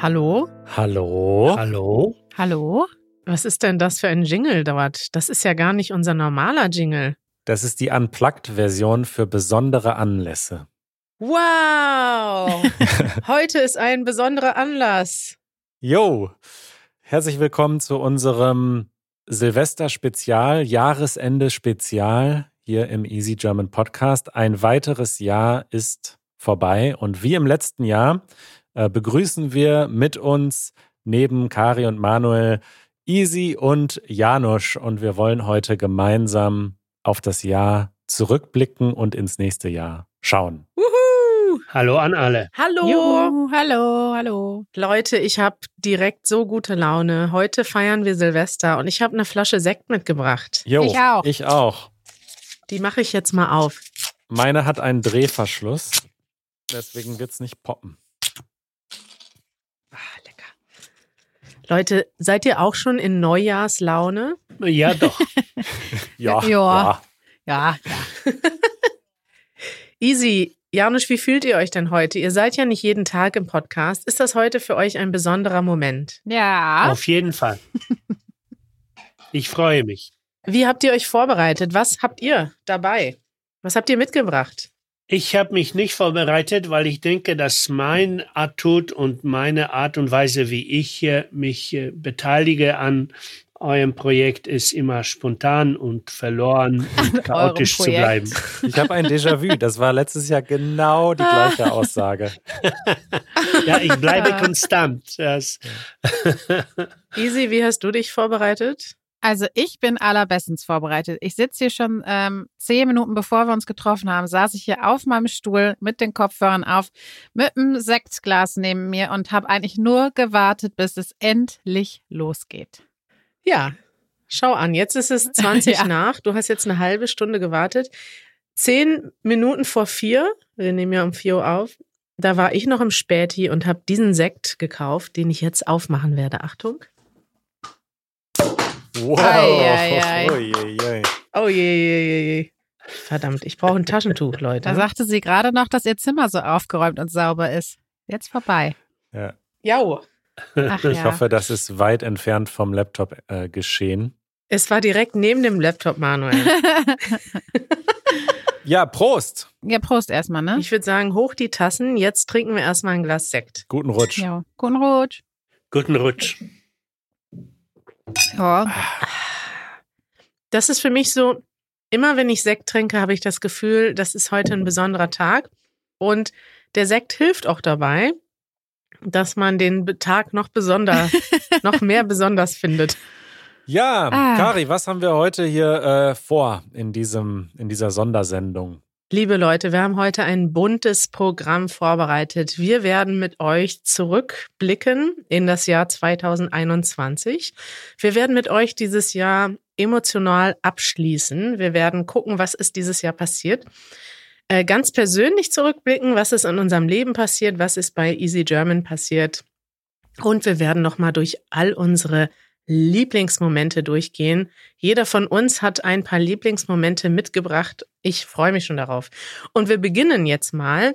Hallo? Hallo? Hallo? Hallo? Was ist denn das für ein Jingle dort? Das ist ja gar nicht unser normaler Jingle. Das ist die Unplugged-Version für besondere Anlässe. Wow! Heute ist ein besonderer Anlass. Jo! Herzlich willkommen zu unserem Silvester-Spezial, Jahresende-Spezial hier im Easy German Podcast. Ein weiteres Jahr ist vorbei und wie im letzten Jahr äh, begrüßen wir mit uns neben Kari und Manuel Easy und Janusz und wir wollen heute gemeinsam auf das Jahr zurückblicken und ins nächste Jahr schauen. Wuhu! Hallo an alle. Hallo! Juhu, hallo, hallo. Leute, ich habe direkt so gute Laune. Heute feiern wir Silvester und ich habe eine Flasche Sekt mitgebracht. Jo, Ich auch. Ich auch. Die mache ich jetzt mal auf. Meine hat einen Drehverschluss, deswegen wird es nicht poppen. Ah, lecker. Leute, seid ihr auch schon in Neujahrslaune? Ja, doch. Ja, Ja. Ja, ja. Easy. Janusz, wie fühlt ihr euch denn heute? Ihr seid ja nicht jeden Tag im Podcast. Ist das heute für euch ein besonderer Moment? Ja. Auf jeden Fall. Ich freue mich. Wie habt ihr euch vorbereitet? Was habt ihr dabei? Was habt ihr mitgebracht? Ich habe mich nicht vorbereitet, weil ich denke, dass mein Attitut und meine Art und Weise, wie ich mich äh, beteilige an eurem Projekt, ist immer spontan und verloren und chaotisch zu bleiben. Ich habe ein Déjà-vu. Das war letztes Jahr genau die gleiche Aussage. Ja, ich bleibe konstant. Easy, wie hast du dich vorbereitet? Also ich bin allerbestens vorbereitet. Ich sitze hier schon ähm, zehn Minuten bevor wir uns getroffen haben, saß ich hier auf meinem Stuhl mit den Kopfhörern auf, mit einem Sektglas neben mir und habe eigentlich nur gewartet, bis es endlich losgeht. Ja, schau an. Jetzt ist es 20 Ja. nach. Du hast jetzt eine halbe Stunde gewartet. Zehn Minuten vor vier, wir nehmen ja um vier Uhr auf, da war ich noch im Späti und habe diesen Sekt gekauft, den ich jetzt aufmachen werde. Achtung. Wow. Ei, ei, ei. Uiuiui. Oh je, je, je, je. Verdammt, ich brauche ein Taschentuch, Leute. Da sagte sie gerade noch, dass ihr Zimmer so aufgeräumt und sauber ist. Jetzt vorbei. Ja. Jau. Ach Ich ja. hoffe, das ist weit entfernt vom Laptop äh, geschehen. Es war direkt neben dem Laptop, Manuel. Ja, Prost. ja, Prost erstmal, ne? Ich würde sagen, hoch die Tassen. Jetzt trinken wir erstmal ein Glas Sekt. Guten Rutsch. Ja, guten Rutsch. guten Rutsch. Ja, Das ist für mich so, immer wenn ich Sekt trinke, habe ich das Gefühl, das ist heute ein besonderer Tag. Und der Sekt hilft auch dabei, dass man den Tag noch besonder, noch mehr besonders findet. Ja, Ah. Kari, was haben wir heute hier äh, vor in, diesem, in dieser Sondersendung? Liebe Leute, wir haben heute ein buntes Programm vorbereitet. Wir werden mit euch zurückblicken in das Jahr 2021. Wir werden mit euch dieses Jahr emotional abschließen. Wir werden gucken, was ist dieses Jahr passiert. Äh, Ganz persönlich zurückblicken, was ist in unserem Leben passiert, was ist bei Easy German passiert. Und wir werden nochmal durch all unsere Lieblingsmomente durchgehen. Jeder von uns hat ein paar Lieblingsmomente mitgebracht. Ich freue mich schon darauf. Und wir beginnen jetzt mal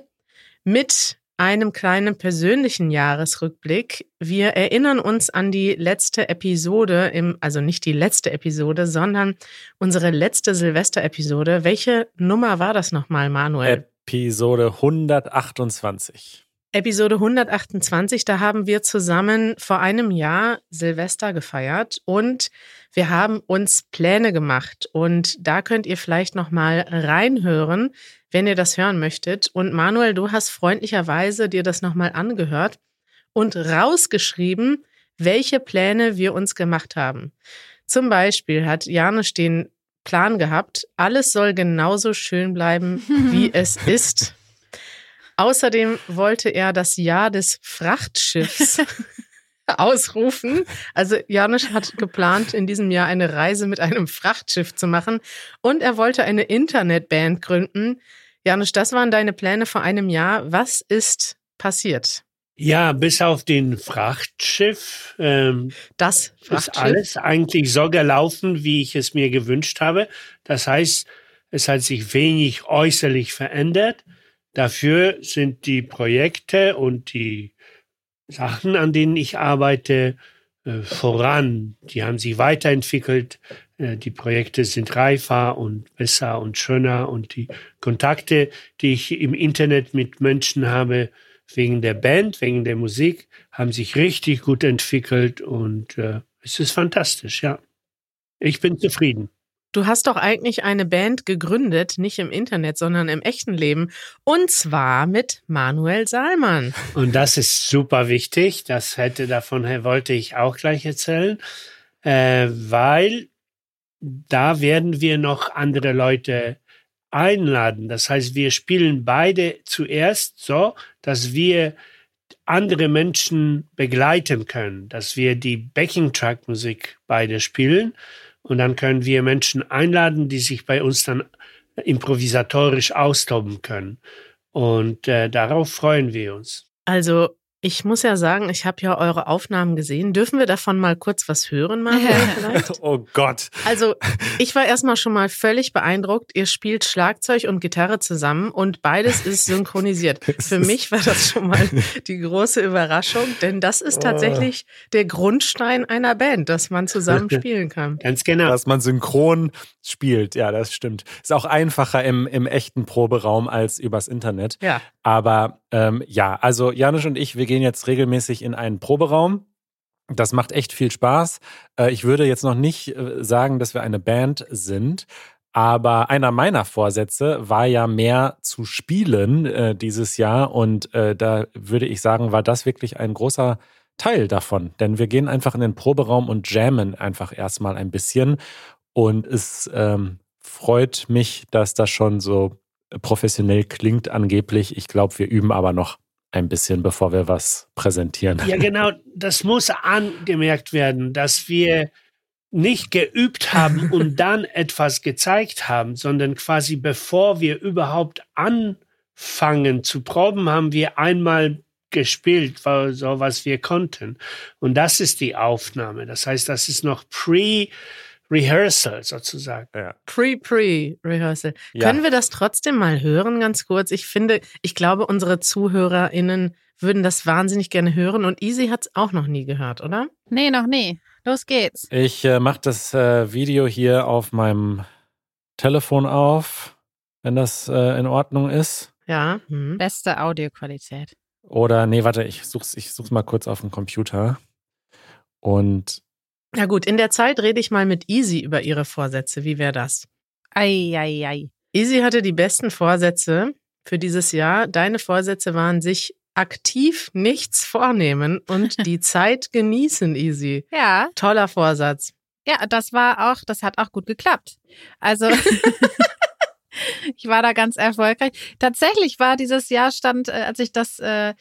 mit einem kleinen persönlichen Jahresrückblick. Wir erinnern uns an die letzte Episode im, also nicht die letzte Episode, sondern unsere letzte Silvester-Episode. Welche Nummer war das nochmal, Manuel? Episode 128. Episode 128, da haben wir zusammen vor einem Jahr Silvester gefeiert und wir haben uns Pläne gemacht und da könnt ihr vielleicht noch mal reinhören, wenn ihr das hören möchtet und Manuel, du hast freundlicherweise dir das noch mal angehört und rausgeschrieben, welche Pläne wir uns gemacht haben. Zum Beispiel hat Janusz den Plan gehabt, alles soll genauso schön bleiben, wie es ist. Außerdem wollte er das Jahr des Frachtschiffs ausrufen. Also Janusz hat geplant, in diesem Jahr eine Reise mit einem Frachtschiff zu machen und er wollte eine Internetband gründen. Janusz, das waren deine Pläne vor einem Jahr. Was ist passiert? Ja, bis auf den Frachtschiff ähm, Das ist Frachtschiff. alles eigentlich so gelaufen, wie ich es mir gewünscht habe. Das heißt, es hat sich wenig äußerlich verändert. Dafür sind die Projekte und die Sachen, an denen ich arbeite, äh, voran. Die haben sich weiterentwickelt. Äh, die Projekte sind reifer und besser und schöner und die Kontakte, die ich im Internet mit Menschen habe, wegen der Band, wegen der Musik, haben sich richtig gut entwickelt und äh, es ist fantastisch, ja. Ich bin zufrieden. Du hast doch eigentlich eine Band gegründet, nicht im Internet, sondern im echten Leben. Und zwar mit Manuel Salman. Und das ist super wichtig. Das hätte davon wollte ich auch gleich erzählen, äh, weil da werden wir noch andere Leute einladen. Das heißt, wir spielen beide zuerst so, dass wir andere Menschen begleiten können, dass wir die Backing-Track-Musik beide spielen und dann können wir Menschen einladen, die sich bei uns dann improvisatorisch austoben können. Und äh, darauf freuen wir uns. Also ich muss ja sagen, ich habe ja eure Aufnahmen gesehen. Dürfen wir davon mal kurz was hören, Manuel? oh Gott. Also, ich war erstmal schon mal völlig beeindruckt. Ihr spielt Schlagzeug und Gitarre zusammen und beides ist synchronisiert. Für mich war das schon mal die große Überraschung, denn das ist tatsächlich der Grundstein einer Band, dass man zusammen spielen kann. Ganz genau. Dass man synchron spielt, ja, das stimmt. Ist auch einfacher im, im echten Proberaum als übers Internet. Ja. Aber ähm, ja, also Janusz und ich, wir gehen jetzt regelmäßig in einen Proberaum. Das macht echt viel Spaß. Äh, ich würde jetzt noch nicht äh, sagen, dass wir eine Band sind. Aber einer meiner Vorsätze war ja mehr zu spielen äh, dieses Jahr. Und äh, da würde ich sagen, war das wirklich ein großer Teil davon. Denn wir gehen einfach in den Proberaum und jammen einfach erstmal ein bisschen. Und es ähm, freut mich, dass das schon so professionell klingt angeblich. Ich glaube, wir üben aber noch ein bisschen, bevor wir was präsentieren. Ja, genau. Das muss angemerkt werden, dass wir nicht geübt haben und dann etwas gezeigt haben, sondern quasi bevor wir überhaupt anfangen zu proben, haben wir einmal gespielt, so was wir konnten. Und das ist die Aufnahme. Das heißt, das ist noch pre Rehearsal sozusagen. Ja. Pre-Pre-Rehearsal. Ja. Können wir das trotzdem mal hören, ganz kurz? Ich finde, ich glaube, unsere ZuhörerInnen würden das wahnsinnig gerne hören und Easy hat es auch noch nie gehört, oder? Nee, noch nie. Los geht's. Ich äh, mache das äh, Video hier auf meinem Telefon auf, wenn das äh, in Ordnung ist. Ja. Hm. Beste Audioqualität. Oder, nee, warte, ich such's, ich such's mal kurz auf dem Computer. Und ja gut, in der Zeit rede ich mal mit Easy über ihre Vorsätze. Wie wäre das? Ei, ei, ei. Easy hatte die besten Vorsätze für dieses Jahr. Deine Vorsätze waren sich aktiv nichts vornehmen und die Zeit genießen, Easy. Ja. Toller Vorsatz. Ja, das war auch, das hat auch gut geklappt. Also ich war da ganz erfolgreich. Tatsächlich war dieses Jahr stand, äh, als ich das äh,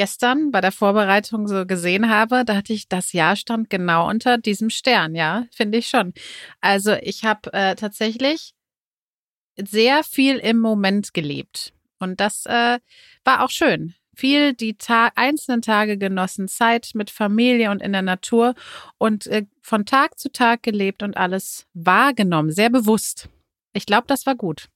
gestern bei der Vorbereitung so gesehen habe, da hatte ich das Jahr stand genau unter diesem Stern, ja, finde ich schon. Also ich habe äh, tatsächlich sehr viel im Moment gelebt und das äh, war auch schön. Viel die Ta einzelnen Tage genossen, Zeit mit Familie und in der Natur und äh, von Tag zu Tag gelebt und alles wahrgenommen, sehr bewusst. Ich glaube, das war gut.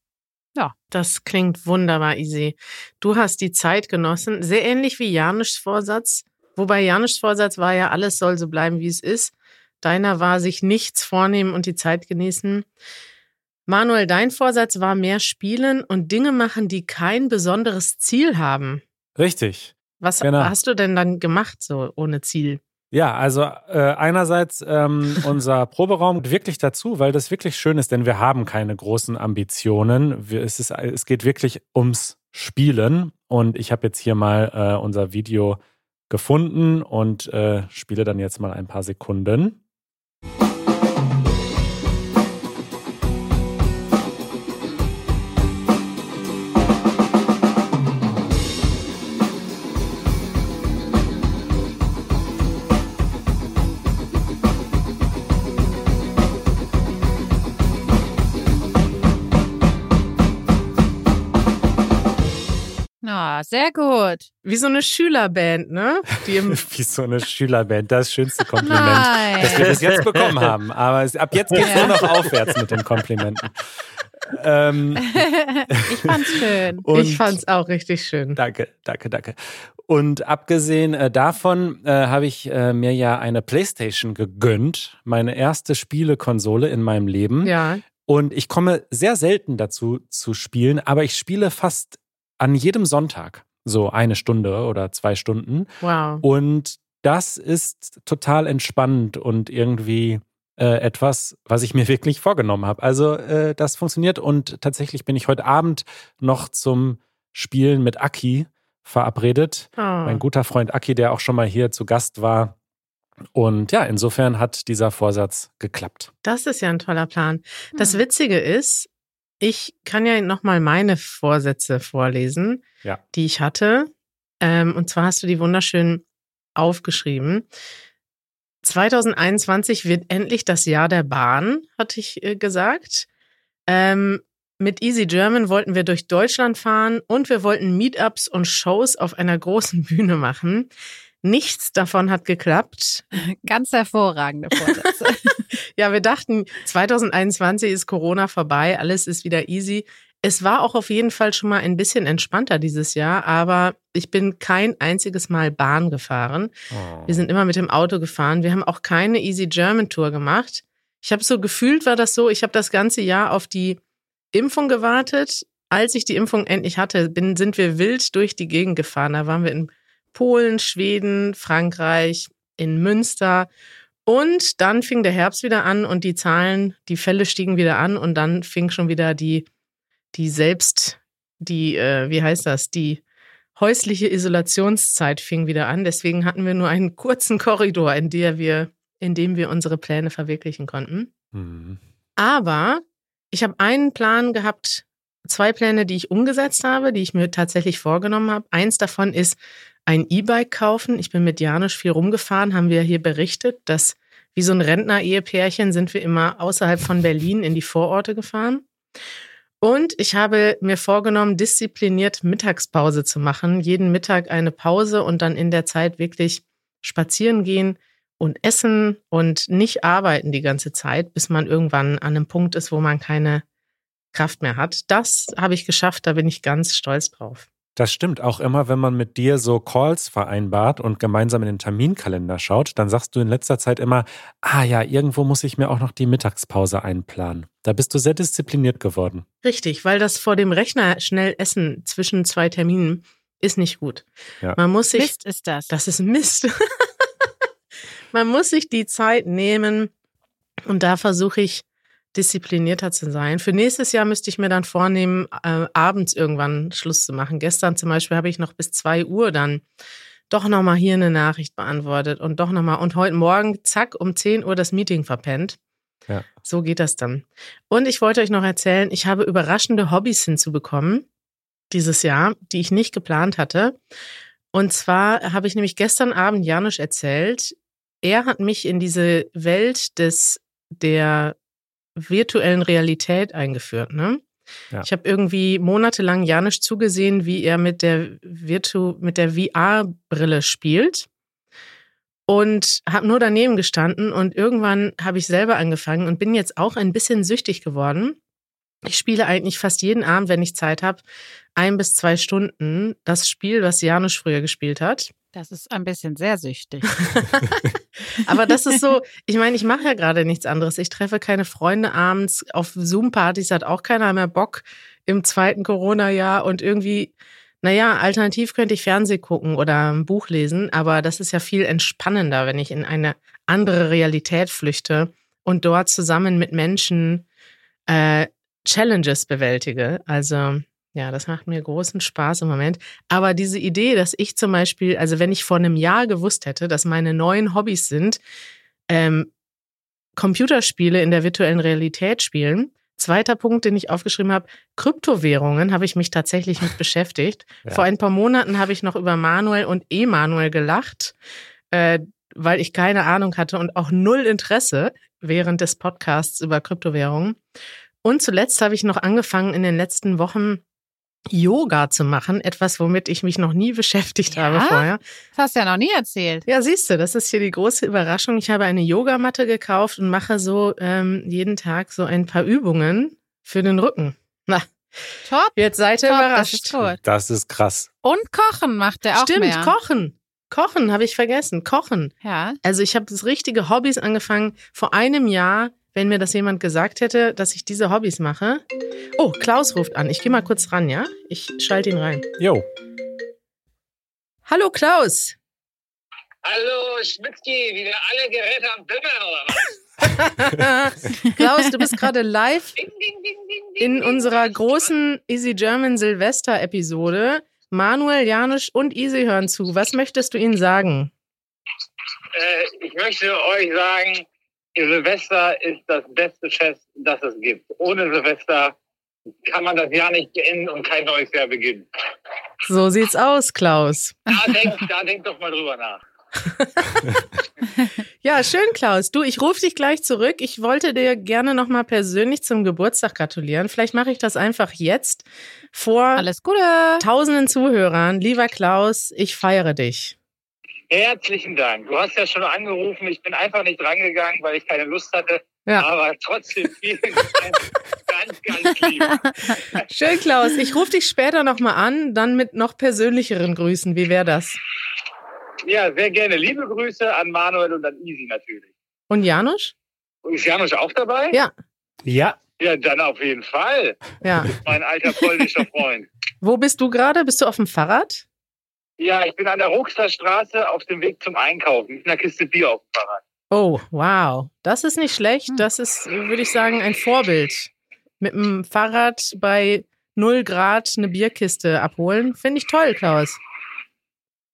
Ja. Das klingt wunderbar, Easy. Du hast die Zeit genossen, sehr ähnlich wie Janischs Vorsatz. Wobei Janischs Vorsatz war ja, alles soll so bleiben, wie es ist. Deiner war, sich nichts vornehmen und die Zeit genießen. Manuel, dein Vorsatz war mehr spielen und Dinge machen, die kein besonderes Ziel haben. Richtig. Was genau. hast du denn dann gemacht, so ohne Ziel? Ja, also äh, einerseits ähm, unser Proberaum wirklich dazu, weil das wirklich schön ist, denn wir haben keine großen Ambitionen. Wir, es, ist, es geht wirklich ums Spielen und ich habe jetzt hier mal äh, unser Video gefunden und äh, spiele dann jetzt mal ein paar Sekunden. Sehr gut. Wie so eine Schülerband, ne? Wie so eine Schülerband, das schönste Kompliment, Nein. das wir bis jetzt bekommen haben. Aber ab jetzt geht es ja. nur noch aufwärts mit den Komplimenten. ähm, ich fand's schön. und ich fand's auch richtig schön. Danke, danke, danke. Und abgesehen äh, davon äh, habe ich äh, mir ja eine Playstation gegönnt, meine erste Spielekonsole in meinem Leben. Ja, Und ich komme sehr selten dazu zu spielen, aber ich spiele fast an jedem Sonntag so eine Stunde oder zwei Stunden. wow. Und das ist total entspannend und irgendwie äh, etwas, was ich mir wirklich vorgenommen habe. Also äh, das funktioniert und tatsächlich bin ich heute Abend noch zum Spielen mit Aki verabredet. Oh. Mein guter Freund Aki, der auch schon mal hier zu Gast war. Und ja, insofern hat dieser Vorsatz geklappt. Das ist ja ein toller Plan. Das Hm. Witzige ist, ich kann ja nochmal meine Vorsätze vorlesen, Ja. die ich hatte. Ähm, und zwar hast du die wunderschön aufgeschrieben. 2021 wird endlich das Jahr der Bahn, hatte ich äh, gesagt. Ähm, mit Easy German wollten wir durch Deutschland fahren und wir wollten Meetups und Shows auf einer großen Bühne machen. Nichts davon hat geklappt. Ganz hervorragende Vorsätze. Ja, wir dachten, 2021 ist Corona vorbei, alles ist wieder easy. Es war auch auf jeden Fall schon mal ein bisschen entspannter dieses Jahr, aber ich bin kein einziges Mal Bahn gefahren. Wir sind immer mit dem Auto gefahren. Wir haben auch keine Easy German Tour gemacht. Ich habe so gefühlt, war das so, ich habe das ganze Jahr auf die Impfung gewartet. Als ich die Impfung endlich hatte, bin, sind wir wild durch die Gegend gefahren. Da waren wir in Polen, Schweden, Frankreich, in Münster. Und dann fing der Herbst wieder an und die Zahlen, die Fälle stiegen wieder an und dann fing schon wieder die, die selbst, die, äh, wie heißt das, die häusliche Isolationszeit fing wieder an. Deswegen hatten wir nur einen kurzen Korridor, in der wir, in dem wir unsere Pläne verwirklichen konnten. Mhm. Aber ich habe einen Plan gehabt, zwei Pläne, die ich umgesetzt habe, die ich mir tatsächlich vorgenommen habe. Eins davon ist ein E-Bike kaufen. Ich bin mit Janusz viel rumgefahren, haben wir hier berichtet, dass wie so ein Rentner-Ehepärchen sind wir immer außerhalb von Berlin in die Vororte gefahren. Und ich habe mir vorgenommen, diszipliniert Mittagspause zu machen. Jeden Mittag eine Pause und dann in der Zeit wirklich spazieren gehen und essen und nicht arbeiten die ganze Zeit, bis man irgendwann an einem Punkt ist, wo man keine Kraft mehr hat. Das habe ich geschafft, da bin ich ganz stolz drauf. Das stimmt. Auch immer, wenn man mit dir so Calls vereinbart und gemeinsam in den Terminkalender schaut, dann sagst du in letzter Zeit immer, ah ja, irgendwo muss ich mir auch noch die Mittagspause einplanen. Da bist du sehr diszipliniert geworden. Richtig, weil das vor dem Rechner schnell essen zwischen zwei Terminen ist nicht gut. Ja. Man muss sich, Mist ist das. das ist Mist. man muss sich die Zeit nehmen und da versuche ich disziplinierter zu sein. Für nächstes Jahr müsste ich mir dann vornehmen, äh, abends irgendwann Schluss zu machen. Gestern zum Beispiel habe ich noch bis zwei Uhr dann doch nochmal hier eine Nachricht beantwortet und doch nochmal und heute Morgen, zack, um 10 Uhr das Meeting verpennt. Ja. So geht das dann. Und ich wollte euch noch erzählen, ich habe überraschende Hobbys hinzubekommen dieses Jahr, die ich nicht geplant hatte. Und zwar habe ich nämlich gestern Abend Janusz erzählt, er hat mich in diese Welt des der virtuellen Realität eingeführt. Ne? Ja. Ich habe irgendwie monatelang Janusz zugesehen, wie er mit der Virtu mit der VR-Brille spielt und habe nur daneben gestanden und irgendwann habe ich selber angefangen und bin jetzt auch ein bisschen süchtig geworden. Ich spiele eigentlich fast jeden Abend, wenn ich Zeit habe, ein bis zwei Stunden das Spiel, was Janusz früher gespielt hat. Das ist ein bisschen sehr süchtig. Aber das ist so, ich meine, ich mache ja gerade nichts anderes. Ich treffe keine Freunde abends. Auf Zoom-Partys hat auch keiner mehr Bock im zweiten Corona-Jahr. Und irgendwie, naja, alternativ könnte ich Fernseh gucken oder ein Buch lesen. Aber das ist ja viel entspannender, wenn ich in eine andere Realität flüchte und dort zusammen mit Menschen äh, Challenges bewältige. Also ja, das macht mir großen Spaß im Moment. Aber diese Idee, dass ich zum Beispiel, also wenn ich vor einem Jahr gewusst hätte, dass meine neuen Hobbys sind, ähm, Computerspiele in der virtuellen Realität spielen. Zweiter Punkt, den ich aufgeschrieben habe, Kryptowährungen habe ich mich tatsächlich mit beschäftigt. Ja. Vor ein paar Monaten habe ich noch über Manuel und Emanuel gelacht, äh, weil ich keine Ahnung hatte und auch null Interesse während des Podcasts über Kryptowährungen. Und zuletzt habe ich noch angefangen, in den letzten Wochen Yoga zu machen, etwas, womit ich mich noch nie beschäftigt Ja? habe vorher. Das hast du ja noch nie erzählt. Ja, siehst du, das ist hier die große Überraschung. Ich habe eine Yogamatte gekauft und mache so ähm, jeden Tag so ein paar Übungen Für den Rücken. Na, Top. jetzt seid ihr Top, das überrascht. ist gut. Das ist krass. Und kochen macht er auch Stimmt, mehr. kochen. Kochen habe ich vergessen. Kochen. Ja. Also ich habe das richtige Hobbys angefangen vor einem Jahr, wenn mir das jemand gesagt hätte, dass ich diese Hobbys mache. Oh, Klaus ruft an. Ich gehe mal kurz ran, ja? Ich schalte ihn rein. Jo. Hallo Klaus. Hallo Schmidtki, wieder alle Geräte am Bimmel oder was? Klaus, du bist gerade live Ding, ding, ding, ding, ding, in unserer großen Easy German Silvester Episode. Manuel, Janusz und Easy hören zu. Was möchtest du ihnen sagen? Äh, ich möchte euch sagen, Silvester ist das beste Fest, das es gibt. Ohne Silvester kann man das Jahr nicht beenden und kein neues Jahr beginnen. So sieht's aus, Klaus. Da denkt, da denkt doch mal drüber nach. Ja, schön, Klaus. Du, ich rufe dich gleich zurück. Ich wollte dir gerne nochmal persönlich zum Geburtstag gratulieren. Vielleicht mache ich das einfach jetzt vor Alles Gute. tausenden Zuhörern. Lieber Klaus, ich feiere dich. Herzlichen Dank. Du hast ja schon angerufen. Ich bin einfach nicht rangegangen, weil ich keine Lust hatte. Ja. Aber trotzdem vielen Dank. ganz, ganz lieb. Schön, Klaus. Ich rufe dich später nochmal an, dann mit noch persönlicheren Grüßen. Wie wäre das? Ja, sehr gerne. Liebe Grüße an Manuel und an Easy natürlich. Und Janusz? Und ist Janusz auch dabei? Ja. Ja, Ja, dann auf jeden Fall. Ja. Mein alter polnischer Freund. Wo bist du gerade? Bist du auf dem Fahrrad? Ja, ich bin an der Straße auf dem Weg zum Einkaufen. Mit einer Kiste Bier auf dem Fahrrad. Oh, wow. Das ist nicht schlecht. Das ist, würde ich sagen, ein Vorbild. Mit dem Fahrrad bei 0 Grad eine Bierkiste abholen. Finde ich toll, Klaus.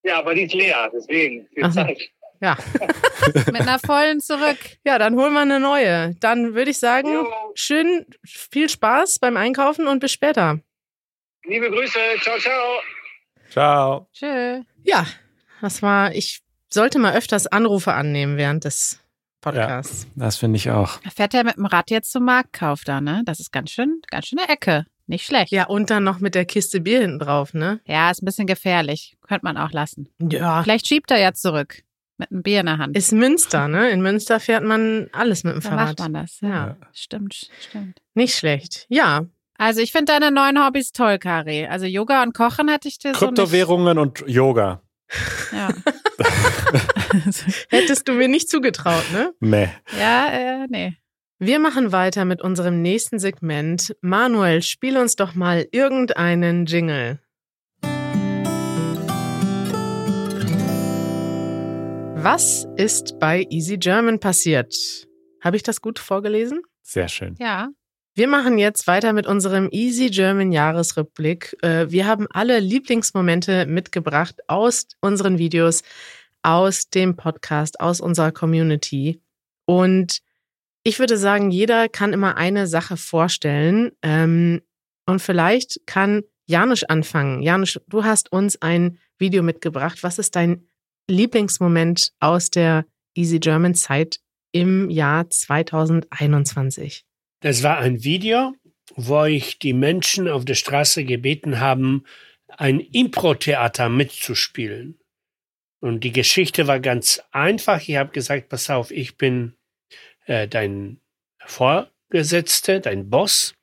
Ja, aber die ist leer, deswegen. Viel. Zeit. Ja. Mit einer vollen zurück. Ja, dann holen wir eine neue. Dann würde ich sagen, Jo, schön, viel Spaß beim Einkaufen und bis später. liebe Grüße. Ciao, ciao. Ciao. Tschö. Ja, das war, ich sollte mal öfters Anrufe annehmen während des Podcasts. Das finde ich auch. Da fährt er mit dem Rad jetzt zum Marktkauf da, ne? Das ist ganz schön, ganz schöne Ecke. Nicht schlecht. Ja, und dann noch mit der Kiste Bier hinten drauf, ne? Ja, ist ein bisschen gefährlich. Könnte man auch lassen. Ja. Vielleicht schiebt er ja zurück. Mit einem Bier in der Hand. Ist Münster, ne? In Münster fährt man alles mit dem da Fahrrad. macht man das. Ja. Ja. Stimmt, stimmt. Nicht schlecht. Ja, Also ich finde deine neuen Hobbys toll, Kari. Also Yoga und Kochen hätte ich dir Kryptowährungen und Yoga. so nicht. hättest du mir nicht zugetraut, ne? Meh. Ja, ja, äh, nee. Wir machen weiter mit unserem nächsten Segment. Manuel, spiel uns doch mal irgendeinen Jingle. Was ist bei Easy German passiert? Habe ich das gut vorgelesen? Sehr schön. Ja. Wir machen jetzt weiter mit unserem Easy German Jahresrückblick. Äh, Wir haben alle Lieblingsmomente mitgebracht aus unseren Videos, aus dem Podcast, aus unserer Community. Und ich würde sagen, jeder kann immer eine Sache vorstellen. Ähm, Und vielleicht kann Janusz anfangen. Janusz, du hast uns ein Video mitgebracht. Was ist dein Lieblingsmoment aus der Easy German Zeit im Jahr 2021? Das war ein Video, wo ich die Menschen auf der Straße gebeten haben, ein Impro-Theater mitzuspielen. Und die Geschichte war ganz einfach. Ich habe gesagt, pass auf, ich bin äh, dein Vorgesetzte, dein Boss,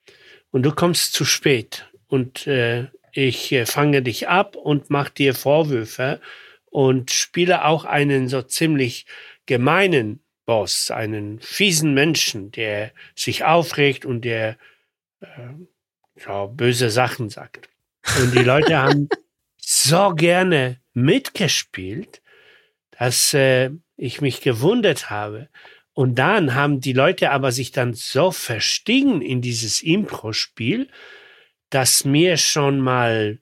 und du kommst zu spät. Und äh, ich äh, fange dich ab und mache dir Vorwürfe und spiele auch einen so ziemlich gemeinen Boss, einen fiesen Menschen, der sich aufregt und der äh, so böse Sachen sagt. Und die Leute haben so gerne mitgespielt, dass äh, ich mich gewundert habe. Und dann haben die Leute aber sich dann so verstiegen in dieses Impro-Spiel, dass mir schon mal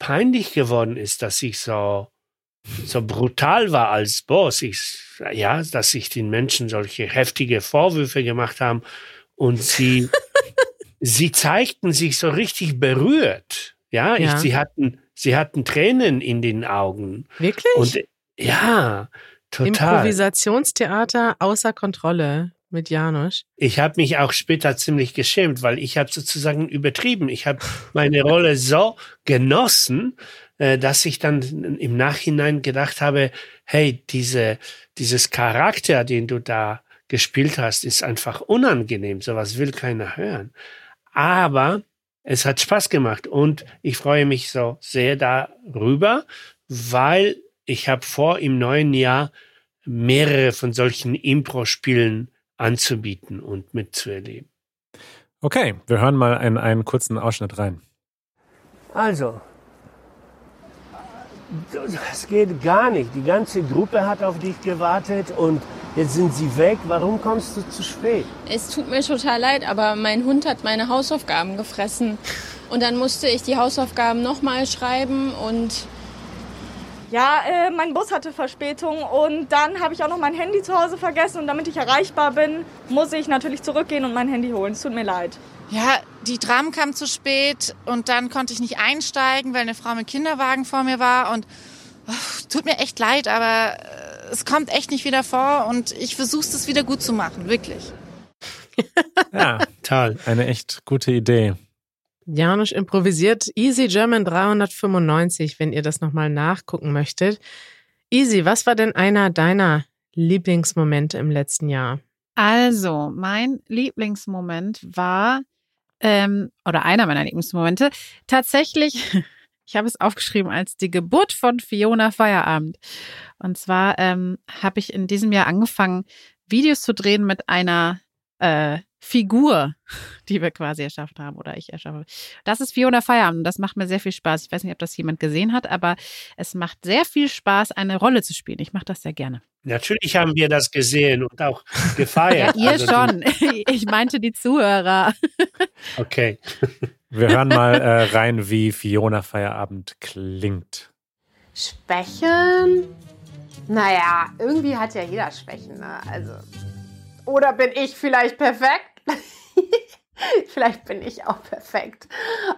peinlich geworden ist, dass ich so so brutal war als Boss. Ich, ja, dass ich den Menschen solche heftige Vorwürfe gemacht haben und sie, sie zeigten sich so richtig berührt. Ja, Ja. Ich, sie hatten, sie hatten Tränen in den Augen Wirklich? und ja, total. Improvisationstheater außer Kontrolle mit Janusz. Ich habe mich auch später ziemlich geschämt, weil ich habe sozusagen übertrieben. Ich habe meine Rolle so genossen, dass ich dann im Nachhinein gedacht habe, hey, diese, dieses Charakter, den du da gespielt hast, ist einfach unangenehm. Sowas will keiner hören. Aber es hat Spaß gemacht und ich freue mich so sehr darüber, weil ich habe vor, im neuen Jahr mehrere von solchen Impro-Spielen anzubieten und mitzuerleben. Okay, wir hören mal einen, einen kurzen Ausschnitt rein. Also, das geht gar nicht. Die ganze Gruppe hat auf dich gewartet und jetzt sind sie weg. Warum kommst du zu spät? Es tut mir total leid, aber mein Hund hat meine Hausaufgaben gefressen. Und dann musste ich die Hausaufgaben nochmal schreiben und ja, äh, mein Bus hatte Verspätung und dann habe ich auch noch mein Handy zu Hause vergessen und damit ich erreichbar bin, muss ich natürlich zurückgehen und mein Handy holen. Es tut mir leid. Ja, die Tram kam zu spät und dann konnte ich nicht einsteigen, weil eine Frau mit Kinderwagen vor mir war und oh, tut mir echt leid, aber äh, es kommt echt nicht wieder vor und ich versuche es wieder gut zu machen, wirklich. ja, toll. Eine echt gute Idee. Janusz improvisiert Easy German 395, wenn ihr das nochmal nachgucken möchtet. Easy, was war denn einer deiner Lieblingsmomente im letzten Jahr? Also, mein Lieblingsmoment war, ähm, oder einer meiner Lieblingsmomente, tatsächlich, ich habe es aufgeschrieben als die Geburt von Fiona Feierabend. Und zwar ähm, habe ich in diesem Jahr angefangen, Videos zu drehen mit einer äh, Figur, die wir quasi erschaffen haben oder ich erschaffe. Das ist Fiona Feierabend das macht mir sehr viel Spaß. Ich weiß nicht, ob das jemand gesehen hat, aber es macht sehr viel Spaß, eine Rolle zu spielen. Ich mache das sehr gerne. Natürlich haben wir das gesehen und auch gefeiert. ja, ihr also schon. Ich meinte die Zuhörer. Okay. Wir hören mal äh, rein, wie Fiona Feierabend klingt. Schwächen? Naja, irgendwie hat ja jeder Schwächen. Ne? Also oder bin ich vielleicht perfekt? vielleicht bin ich auch perfekt.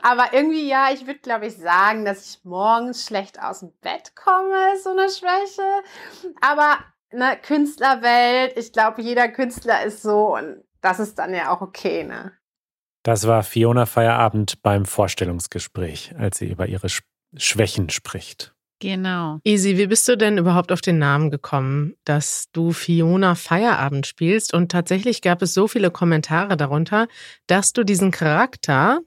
Aber irgendwie, ja, ich würde, glaube ich, sagen, dass ich morgens schlecht aus dem Bett komme, ist so eine Schwäche. Aber ne, Künstlerwelt, ich glaube, jeder Künstler ist so und das ist dann ja auch okay, ne? Das war Fiona Feierabend beim Vorstellungsgespräch, als sie über ihre Schwächen spricht. Genau. Easy, wie bist du denn überhaupt auf den Namen gekommen, dass du Fiona Feierabend spielst? Und tatsächlich gab es so viele Kommentare darunter, dass du diesen Charakter,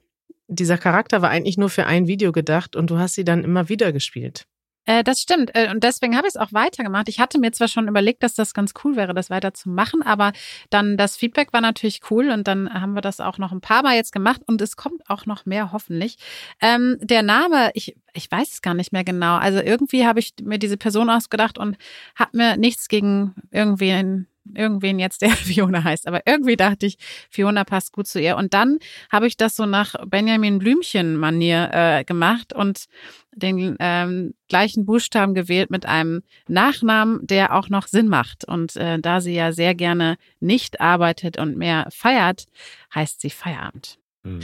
dieser Charakter war eigentlich nur für ein Video gedacht und du hast sie dann immer wieder gespielt. Äh, das stimmt. Äh, und deswegen habe ich es auch weitergemacht. Ich hatte mir zwar schon überlegt, dass das ganz cool wäre, das weiterzumachen, aber dann das Feedback war natürlich cool und dann haben wir das auch noch ein paar Mal jetzt gemacht und es kommt auch noch mehr, hoffentlich. Ähm, der Name, ich, ich weiß es gar nicht mehr genau. Also irgendwie habe ich mir diese Person ausgedacht und habe mir nichts gegen irgendwie irgendwen jetzt, der Fiona heißt. Aber irgendwie dachte ich, Fiona passt gut zu ihr. Und dann habe ich das so nach Benjamin Blümchen-Manier äh, gemacht und den ähm, gleichen Buchstaben gewählt mit einem Nachnamen, der auch noch Sinn macht. Und äh, da sie ja sehr gerne nicht arbeitet und mehr feiert, heißt sie Feierabend. Mhm.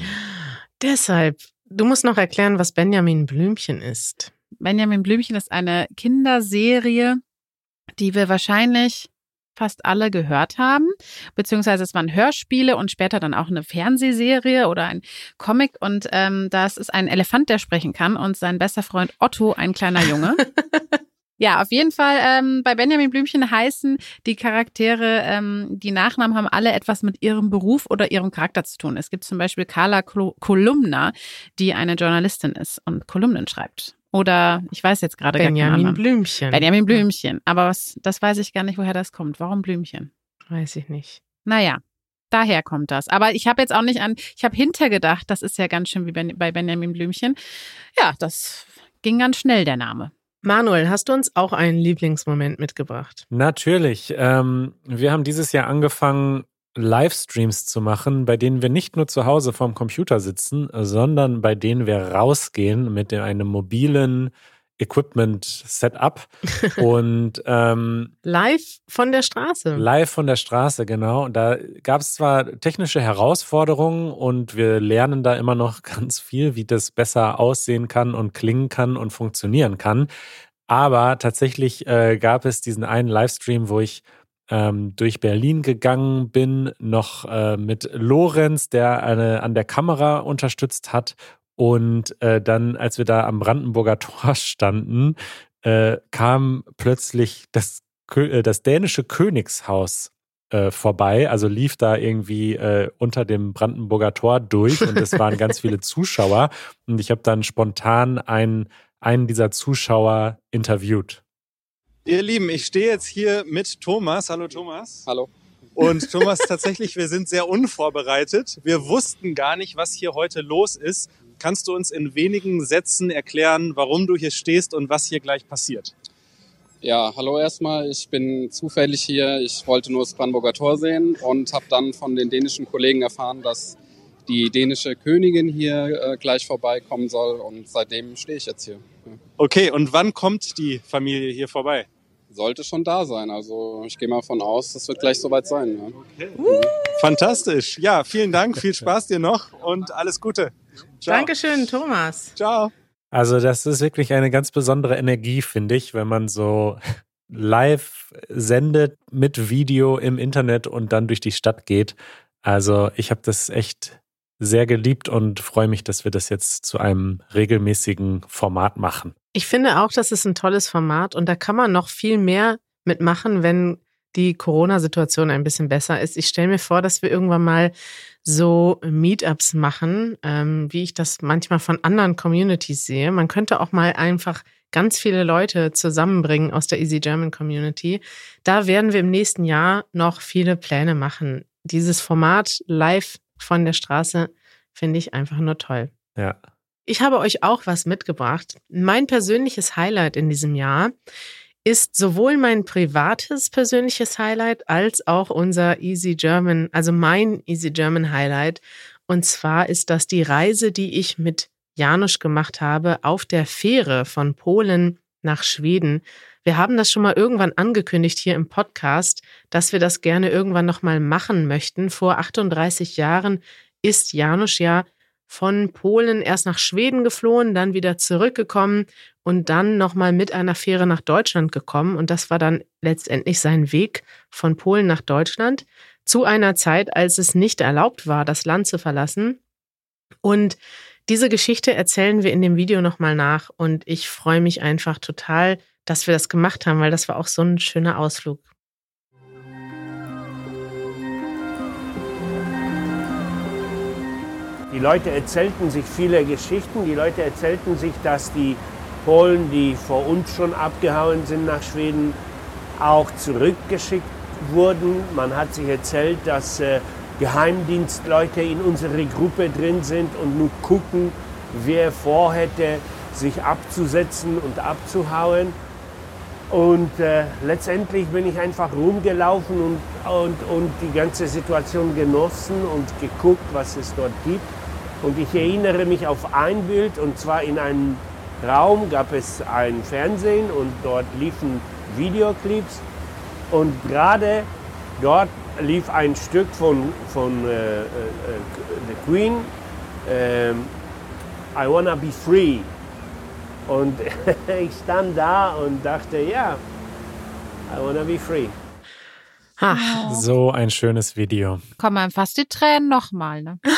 Deshalb, du musst noch erklären, was Benjamin Blümchen ist. Benjamin Blümchen ist eine Kinderserie, die wir wahrscheinlich fast alle gehört haben, beziehungsweise es waren Hörspiele und später dann auch eine Fernsehserie oder ein Comic und ähm, das ist ein Elefant, der sprechen kann und sein bester Freund Otto, ein kleiner Junge. Ja, auf jeden Fall. Ähm, bei Benjamin Blümchen heißen die Charaktere, ähm, die Nachnamen haben alle etwas mit ihrem Beruf oder ihrem Charakter zu tun. Es gibt zum Beispiel Carla Kolumna, die eine Journalistin ist und Kolumnen schreibt. Oder ich weiß jetzt gerade gar nicht. Benjamin Blümchen. Benjamin Blümchen. Aber was, das weiß ich gar nicht, woher das kommt. Warum Blümchen? Weiß ich nicht. Naja, daher kommt das. Aber ich habe jetzt auch nicht an, ich habe hintergedacht, das ist ja ganz schön wie bei Benjamin Blümchen. Ja, das ging ganz schnell, der Name. Manuel, hast du uns auch einen Lieblingsmoment mitgebracht? Natürlich. Ähm, wir haben dieses Jahr angefangen, Livestreams zu machen, bei denen wir nicht nur zu Hause vorm Computer sitzen, sondern bei denen wir rausgehen mit einem mobilen Equipment Setup und ähm, live von der Straße. Live von der Straße, genau. Und da gab es zwar technische Herausforderungen und wir lernen da immer noch ganz viel, wie das besser aussehen kann und klingen kann und funktionieren kann. Aber tatsächlich äh, gab es diesen einen Livestream, wo ich ähm, durch Berlin gegangen bin, noch äh, mit Lorenz, der eine an der Kamera unterstützt hat. Und äh, dann, als wir da am Brandenburger Tor standen, äh, kam plötzlich das, äh, das dänische Königshaus äh, vorbei, also lief da irgendwie äh, unter dem Brandenburger Tor durch und es waren ganz viele Zuschauer und ich habe dann spontan einen, einen dieser Zuschauer interviewt. Ihr Lieben, ich stehe jetzt hier mit Thomas. Hallo Thomas. Hallo. Und Thomas, tatsächlich, wir sind sehr unvorbereitet. Wir wussten gar nicht, was hier heute los ist. Kannst du uns in wenigen Sätzen erklären, warum du hier stehst und was hier gleich passiert? Ja, hallo erstmal. Ich bin zufällig hier. Ich wollte nur das Brandenburger Tor sehen und habe dann von den dänischen Kollegen erfahren, dass die dänische Königin hier äh, gleich vorbeikommen soll und seitdem stehe ich jetzt hier. Okay, und wann kommt die Familie hier vorbei? Sollte schon da sein. Also ich gehe mal von aus, das wird gleich soweit sein. Ja. Okay. Mhm. Fantastisch. Ja, vielen Dank, viel Spaß dir noch und alles Gute. Ciao. Dankeschön, Thomas. Ciao. Also das ist wirklich eine ganz besondere Energie, finde ich, wenn man so live sendet mit Video im Internet und dann durch die Stadt geht. Also ich habe das echt sehr geliebt und freue mich, dass wir das jetzt zu einem regelmäßigen Format machen. Ich finde auch, das ist ein tolles Format und da kann man noch viel mehr mitmachen, wenn die Corona-Situation ein bisschen besser ist. Ich stelle mir vor, dass wir irgendwann mal so Meetups machen, ähm, wie ich das manchmal von anderen Communities sehe. Man könnte auch mal einfach ganz viele Leute zusammenbringen aus der Easy German Community. Da werden wir im nächsten Jahr noch viele Pläne machen. Dieses Format live von der Straße finde ich einfach nur toll. Ja. Ich habe euch auch was mitgebracht. Mein persönliches Highlight in diesem Jahr ist sowohl mein privates persönliches Highlight als auch unser Easy German, also mein Easy German Highlight. Und zwar ist das die Reise, die ich mit Janusz gemacht habe auf der Fähre von Polen nach Schweden. Wir haben das schon mal irgendwann angekündigt hier im Podcast, dass wir das gerne irgendwann nochmal machen möchten. Vor 38 Jahren ist Janusz ja von Polen erst nach Schweden geflohen, dann wieder zurückgekommen und dann nochmal mit einer Fähre nach Deutschland gekommen. Und das war dann letztendlich sein Weg von Polen nach Deutschland zu einer Zeit, als es nicht erlaubt war, das Land zu verlassen. Und diese Geschichte erzählen wir in dem Video nochmal nach. Und ich freue mich einfach total, dass wir das gemacht haben, weil das war auch so ein schöner Ausflug. Die Leute erzählten sich viele Geschichten. Die Leute erzählten sich, dass die Polen, die vor uns schon abgehauen sind nach Schweden, auch zurückgeschickt wurden. Man hat sich erzählt, dass äh, Geheimdienstleute in unserer Gruppe drin sind und nur gucken, wer vorhätte, sich abzusetzen und abzuhauen. Und äh, letztendlich bin ich einfach rumgelaufen und, und, und die ganze Situation genossen und geguckt, was es dort gibt. Und ich erinnere mich auf ein Bild, und zwar in einem Raum gab es ein Fernsehen und dort liefen Videoclips. Und gerade dort lief ein Stück von, von äh, äh, The Queen, äh, I Wanna Be Free. Und ich stand da und dachte, ja, I Wanna Be Free. Ha, so ein schönes Video. Kommen einem fast die Tränen nochmal, ne?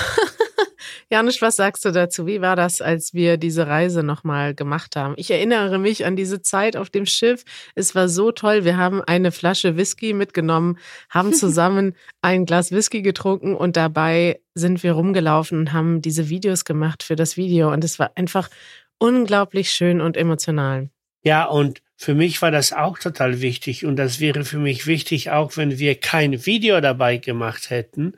Janusz, was sagst du dazu? Wie war das, als wir diese Reise nochmal gemacht haben? Ich erinnere mich an diese Zeit auf dem Schiff. Es war so toll. Wir haben eine Flasche Whisky mitgenommen, haben zusammen ein Glas Whisky getrunken und dabei sind wir rumgelaufen und haben diese Videos gemacht für das Video. Und es war einfach unglaublich schön und emotional. Ja, und für mich war das auch total wichtig. Und das wäre für mich wichtig, auch wenn wir kein Video dabei gemacht hätten,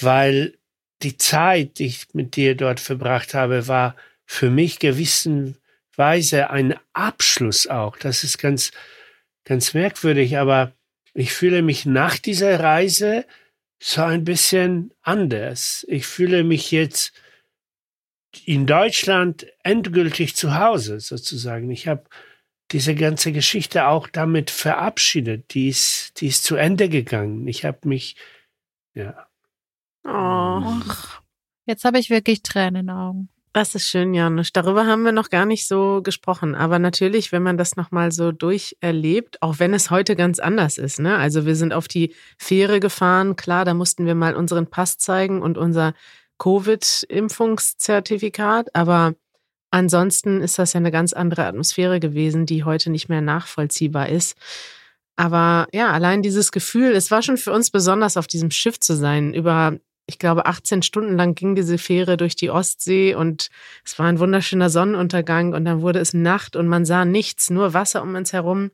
weil die Zeit, die ich mit dir dort verbracht habe, war für mich gewissenweise ein Abschluss auch. Das ist ganz, ganz merkwürdig, aber ich fühle mich nach dieser Reise so ein bisschen anders. Ich fühle mich jetzt in Deutschland endgültig zu Hause sozusagen. Ich habe diese ganze Geschichte auch damit verabschiedet. Die ist, die ist zu Ende gegangen. Ich habe mich, ja, Oh. Jetzt habe ich wirklich Tränen in den Augen. Das ist schön, Janusz. Darüber haben wir noch gar nicht so gesprochen. Aber natürlich, wenn man das nochmal so durcherlebt, auch wenn es heute ganz anders ist. Ne? Also wir sind auf die Fähre gefahren. Klar, da mussten wir mal unseren Pass zeigen und unser Covid-Impfungszertifikat. Aber ansonsten ist das ja eine ganz andere Atmosphäre gewesen, die heute nicht mehr nachvollziehbar ist. Aber ja, allein dieses Gefühl, es war schon für uns besonders, auf diesem Schiff zu sein. Über, ich glaube, 18 Stunden lang ging diese Fähre durch die Ostsee und es war ein wunderschöner Sonnenuntergang und dann wurde es Nacht und man sah nichts, nur Wasser um uns herum.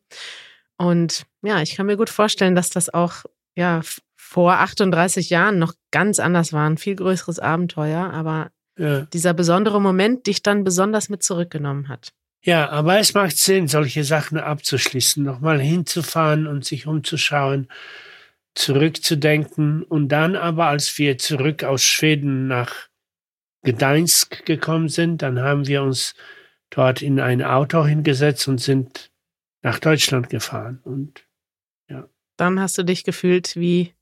Und ja, ich kann mir gut vorstellen, dass das auch ja vor 38 Jahren noch ganz anders war, ein viel größeres Abenteuer, aber ja. dieser besondere Moment dich dann besonders mit zurückgenommen hat. Ja, aber es macht Sinn, solche Sachen abzuschließen, nochmal hinzufahren und sich umzuschauen, zurückzudenken. Und dann aber, als wir zurück aus Schweden nach Gdańsk gekommen sind, dann haben wir uns dort in ein Auto hingesetzt und sind nach Deutschland gefahren. Und ja. Dann hast du dich gefühlt wie.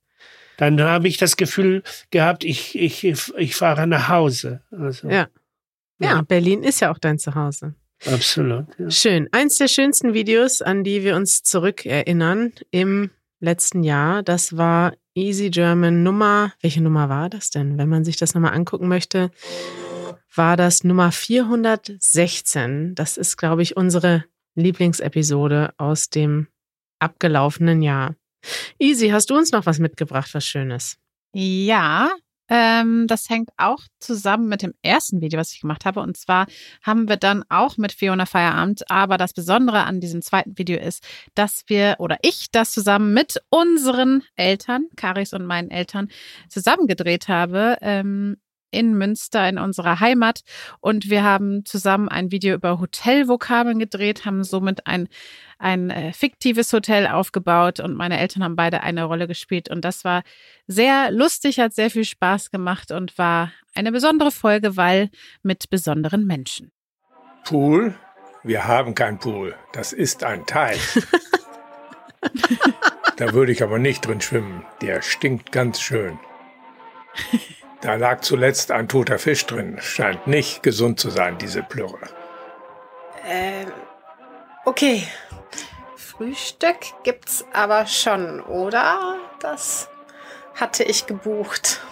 Dann habe ich das Gefühl gehabt, ich, ich, ich fahre nach Hause. Also, ja. ja. ja. Berlin ist ja auch dein Zuhause. Absolut. Ja. Schön. Eins der schönsten Videos, an die wir uns zurückerinnern im letzten Jahr, das war Easy German Nummer. Welche Nummer war das denn? Wenn man sich das nochmal angucken möchte, war das Nummer 416. Das ist, glaube ich, unsere Lieblingsepisode aus dem abgelaufenen Jahr. Easy, hast du uns noch was mitgebracht, was Schönes? Ja, ähm, das hängt auch zusammen mit dem ersten Video, was ich gemacht habe. Und zwar haben wir dann auch mit Fiona Feierabend. Aber das Besondere an diesem zweiten Video ist, dass wir oder ich das zusammen mit unseren Eltern, Karis und meinen Eltern, zusammen gedreht habe. Ähm, in Münster in unserer Heimat und wir haben zusammen ein Video über Hotelvokabeln gedreht, haben somit ein, ein äh, fiktives Hotel aufgebaut und meine Eltern haben beide eine Rolle gespielt und das war sehr lustig, hat sehr viel Spaß gemacht und war eine besondere Folge, weil mit besonderen Menschen. Pool? Wir haben kein Pool. Das ist ein Teich. da würde ich aber nicht drin schwimmen. Der stinkt ganz schön. Da lag zuletzt ein toter Fisch drin. Scheint nicht gesund zu sein, diese Plürre. Ähm, okay. Frühstück gibt's aber schon, oder? Das hatte ich gebucht.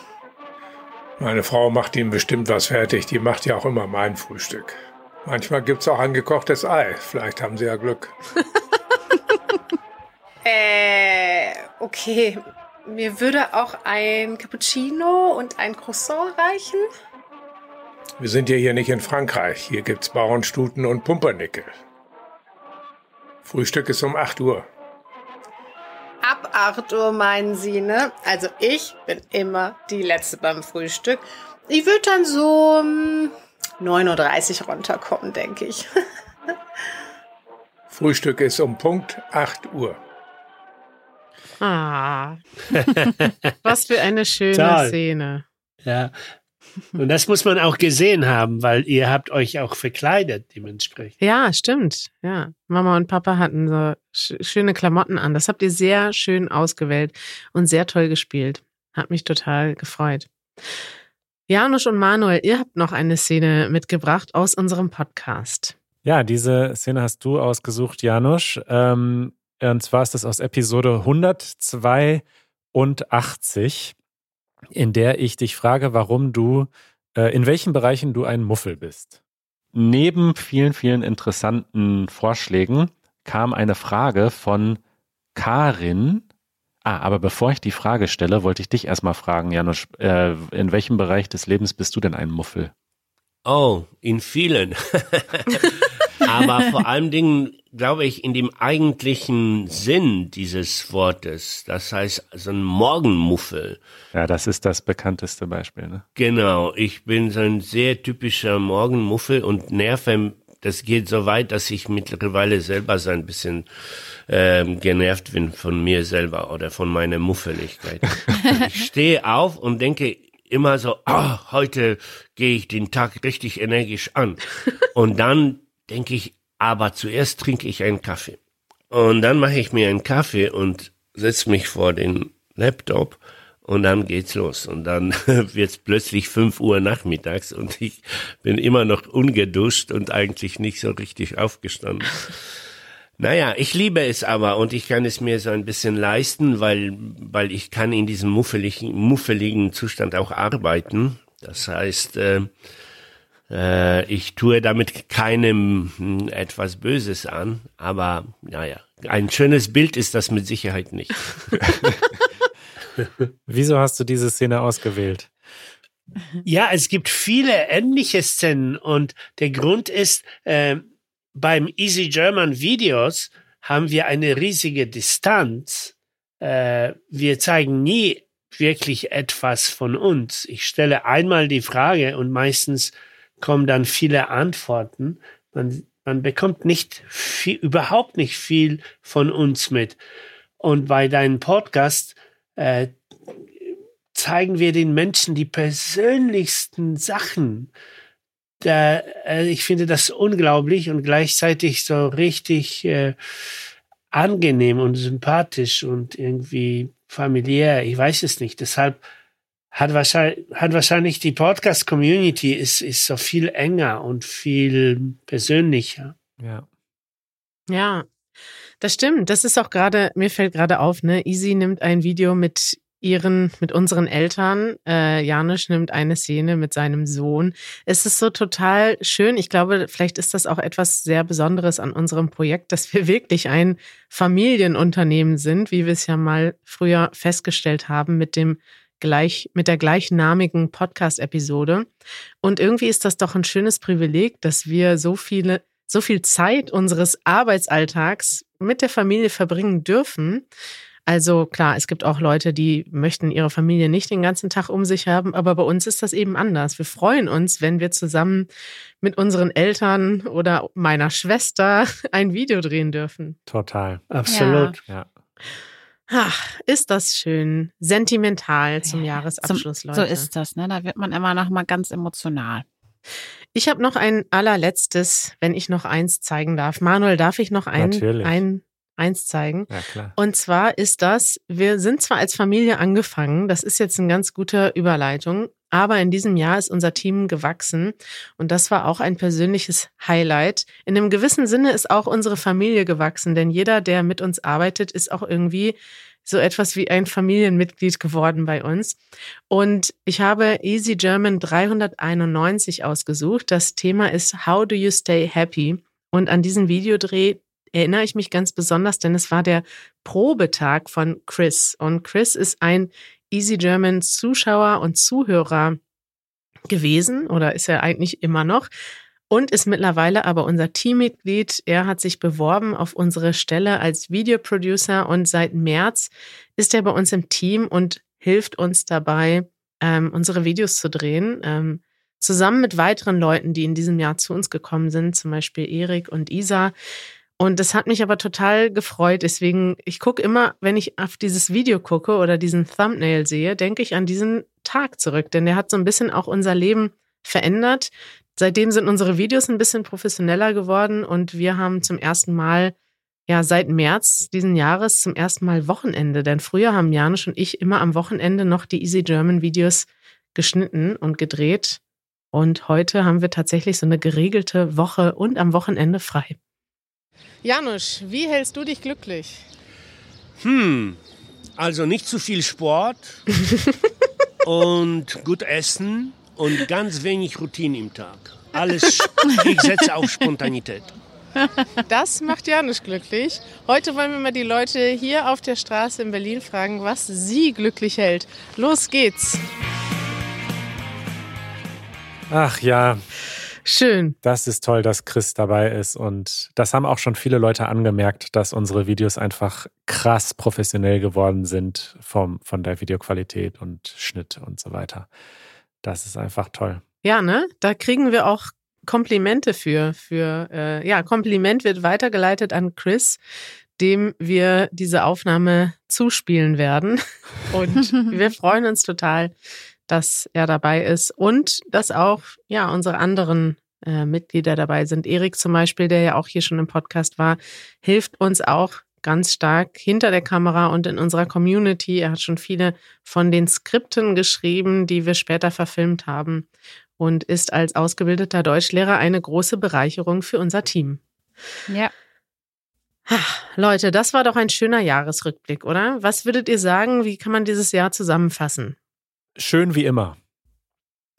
Meine Frau macht ihm bestimmt was fertig. Die macht ja auch immer mein Frühstück. Manchmal gibt's auch ein gekochtes Ei. Vielleicht haben sie ja Glück. äh, okay. Mir würde auch ein Cappuccino und ein Croissant reichen. Wir sind ja hier nicht in Frankreich. Hier gibt's Bauernstuten und Pumpernickel. Frühstück ist um 8 Uhr. Ab 8 Uhr meinen Sie, ne? Also ich bin immer die Letzte beim Frühstück. Ich würde dann so um 9.30 Uhr runterkommen, denke ich. Frühstück ist um Punkt 8 Uhr. Ah. Was für eine schöne Toll. Szene. Ja. Und das muss man auch gesehen haben, weil ihr habt euch auch verkleidet dementsprechend. Ja, stimmt. Ja. Mama und Papa hatten so schöne Klamotten an. Das habt ihr sehr schön ausgewählt und sehr toll gespielt. Hat mich total gefreut. Janusz und Manuel, ihr habt noch eine Szene mitgebracht aus unserem Podcast. Ja, diese Szene hast du ausgesucht, Janusz. Ähm, und zwar ist das aus Episode 182, in der ich dich frage, warum du, äh, in welchen Bereichen du ein Muffel bist. Neben vielen, vielen interessanten Vorschlägen kam eine Frage von Karin. Ah, aber bevor ich die Frage stelle, wollte ich dich erstmal fragen, Janusz, äh, in welchem Bereich des Lebens bist du denn ein Muffel? Oh, in vielen. aber vor allen Dingen glaube ich, in dem eigentlichen Sinn dieses Wortes. Das heißt, so ein Morgenmuffel. Ja, das ist das bekannteste Beispiel, ne? Genau. Ich bin so ein sehr typischer Morgenmuffel und nerve, das geht so weit, dass ich mittlerweile selber so ein bisschen ähm, genervt bin von mir selber oder von meiner Muffeligkeit. ich stehe auf und denke, immer so, ah, oh, heute gehe ich den Tag richtig energisch an. Und dann denke ich, aber zuerst trinke ich einen Kaffee. Und dann mache ich mir einen Kaffee und setze mich vor den Laptop und dann geht's los. Und dann wird's plötzlich fünf Uhr nachmittags und ich bin immer noch ungeduscht und eigentlich nicht so richtig aufgestanden. Naja, ich liebe es aber und ich kann es mir so ein bisschen leisten, weil, weil ich kann in diesem muffeligen, muffeligen Zustand auch arbeiten. Das heißt, äh, äh, ich tue damit keinem hm, etwas Böses an, aber naja, ein schönes Bild ist das mit Sicherheit nicht. Wieso hast du diese Szene ausgewählt? Ja, es gibt viele ähnliche Szenen und der Grund ist, äh, beim Easy German Videos haben wir eine riesige Distanz. Äh, wir zeigen nie wirklich etwas von uns. Ich stelle einmal die Frage und meistens kommen dann viele Antworten. Man, man bekommt nicht viel, überhaupt nicht viel von uns mit. Und bei deinem Podcast äh, zeigen wir den Menschen die persönlichsten Sachen. Da, äh, ich finde das unglaublich und gleichzeitig so richtig äh, angenehm und sympathisch und irgendwie familiär. Ich weiß es nicht. Deshalb hat wahrscheinlich, hat wahrscheinlich die Podcast-Community ist, ist so viel enger und viel persönlicher. Ja. Ja, das stimmt. Das ist auch gerade, mir fällt gerade auf, ne? Easy nimmt ein Video mit ihren, mit unseren Eltern. Äh, Janusz nimmt eine Szene mit seinem Sohn. Es ist so total schön. Ich glaube, vielleicht ist das auch etwas sehr Besonderes an unserem Projekt, dass wir wirklich ein Familienunternehmen sind, wie wir es ja mal früher festgestellt haben mit dem gleich, mit der gleichnamigen Podcast-Episode. Und irgendwie ist das doch ein schönes Privileg, dass wir so viele, so viel Zeit unseres Arbeitsalltags mit der Familie verbringen dürfen. Also klar, es gibt auch Leute, die möchten ihre Familie nicht den ganzen Tag um sich haben, aber bei uns ist das eben anders. Wir freuen uns, wenn wir zusammen mit unseren Eltern oder meiner Schwester ein Video drehen dürfen. Total. Absolut. Ja. Ach, ist das schön. Sentimental zum Jahresabschluss, Zum, Leute. so ist das, ne? Da wird man immer noch mal ganz emotional. Ich habe noch ein allerletztes, wenn ich noch eins zeigen darf. Manuel, darf ich noch ein, Natürlich. ein eins zeigen? Ja, klar. Und zwar ist das, wir sind zwar als Familie angefangen, das ist jetzt eine ganz gute Überleitung, aber in diesem Jahr ist unser Team gewachsen und das war auch ein persönliches Highlight. In einem gewissen Sinne ist auch unsere Familie gewachsen, denn jeder, der mit uns arbeitet, ist auch irgendwie so etwas wie ein Familienmitglied geworden bei uns. Und ich habe Easy German 391 ausgesucht. Das Thema ist How do you stay happy? Und an diesen Videodreh erinnere ich mich ganz besonders, denn es war der Probetag von Chris. Und Chris ist ein Easy German Zuschauer und Zuhörer gewesen oder ist er eigentlich immer noch und ist mittlerweile aber unser Teammitglied. Er hat sich beworben auf unsere Stelle als Videoproducer und seit März ist er bei uns im Team und hilft uns dabei, ähm, unsere Videos zu drehen. Ähm, zusammen mit weiteren Leuten, die in diesem Jahr zu uns gekommen sind, zum Beispiel Erik und Isa. Und das hat mich aber total gefreut. Deswegen, ich gucke immer, wenn ich auf dieses Video gucke oder diesen Thumbnail sehe, denke ich an diesen Tag zurück. Denn der hat so ein bisschen auch unser Leben verändert. Seitdem sind unsere Videos ein bisschen professioneller geworden und wir haben zum ersten Mal, ja, seit März diesen Jahres zum ersten Mal Wochenende. Denn früher haben Janusz und ich immer am Wochenende noch die Easy German Videos geschnitten und gedreht. Und heute haben wir tatsächlich so eine geregelte Woche und am Wochenende frei. Janusz, wie hältst du dich glücklich? Hm, also nicht zu viel Sport und gut essen und ganz wenig Routine im Tag. Alles, ich setze auf Spontanität. Das macht Janusz glücklich. Heute wollen wir mal die Leute hier auf der Straße in Berlin fragen, was sie glücklich hält. Los geht's. Ach ja. Schön. Das ist toll, dass Chris dabei ist. Und das haben auch schon viele Leute angemerkt, dass unsere Videos einfach krass professionell geworden sind vom, von der Videoqualität und Schnitt und so weiter. Das ist einfach toll. Ja, ne? Da kriegen wir auch Komplimente für. für äh, ja, Kompliment wird weitergeleitet an Chris, dem wir diese Aufnahme zuspielen werden. Und wir freuen uns total, dass er dabei ist und dass auch ja unsere anderen äh, Mitglieder dabei sind. Erik zum Beispiel, der ja auch hier schon im Podcast war, hilft uns auch ganz stark hinter der Kamera und in unserer Community. Er hat schon viele von den Skripten geschrieben, die wir später verfilmt haben und ist als ausgebildeter Deutschlehrer eine große Bereicherung für unser Team. Ja. Leute, das war doch ein schöner Jahresrückblick, oder? Was würdet ihr sagen, wie kann man dieses Jahr zusammenfassen? Schön wie immer.